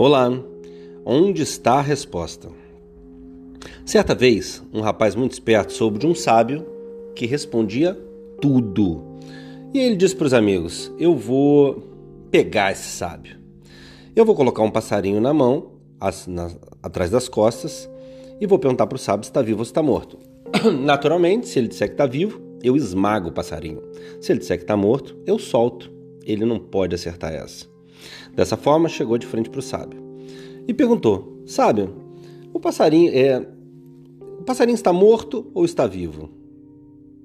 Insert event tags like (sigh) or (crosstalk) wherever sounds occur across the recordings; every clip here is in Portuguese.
Olá, onde está a resposta? Certa vez, um rapaz muito esperto soube de um sábio que respondia tudo. E ele disse para os amigos: Eu vou pegar esse sábio. Eu vou colocar um passarinho na mão, atrás das costas, e vou perguntar para o sábio se está vivo ou se está morto. (clears throat) Naturalmente, se ele disser que está vivo, eu esmago o passarinho. Se ele disser que está morto, eu solto. Ele não pode acertar essa. Dessa forma, chegou de frente para o sábio e perguntou: Sábio, o passarinho é. O passarinho está morto ou está vivo?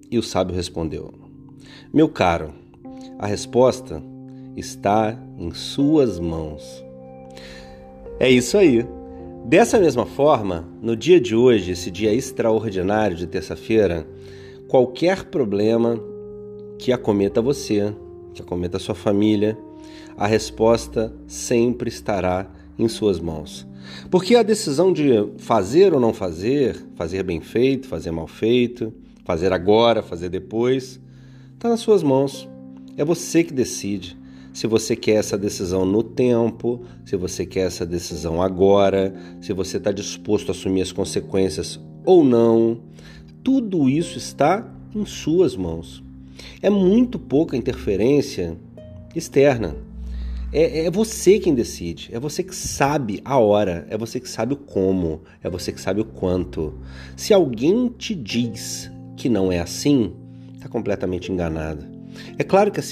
E o sábio respondeu: Meu caro, a resposta está em suas mãos. É isso aí. Dessa mesma forma, no dia de hoje, esse dia extraordinário de terça-feira, qualquer problema que acometa você, que acometa sua família, a resposta sempre estará em suas mãos. Porque a decisão de fazer ou não fazer, fazer bem feito, fazer mal feito, fazer agora, fazer depois, está nas suas mãos. É você que decide se você quer essa decisão no tempo, se você quer essa decisão agora, se você está disposto a assumir as consequências ou não. Tudo isso está em suas mãos. É muito pouca interferência externa. É, é, você quem decide, é você que sabe a hora, é você que sabe o como, é você que sabe o quanto. Se alguém te diz que não é assim, está completamente enganado. É claro que as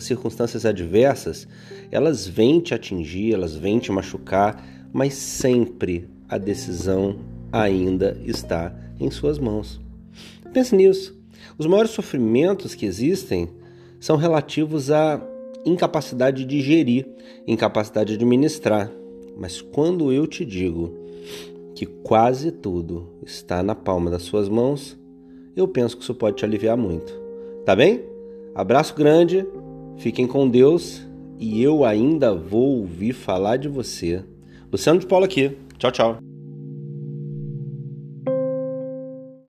circunstâncias adversas, elas vêm te atingir, elas vêm te machucar, mas sempre a decisão ainda está em suas mãos. Pense nisso. Os maiores sofrimentos que existem são relativos à incapacidade de gerir, incapacidade de administrar. Mas quando eu te digo que quase tudo está na palma das suas mãos, eu penso que isso pode te aliviar muito. Tá bem? Abraço grande, fiquem com Deus e eu ainda vou ouvir falar de você. Luciano de Paulo aqui. Tchau, tchau.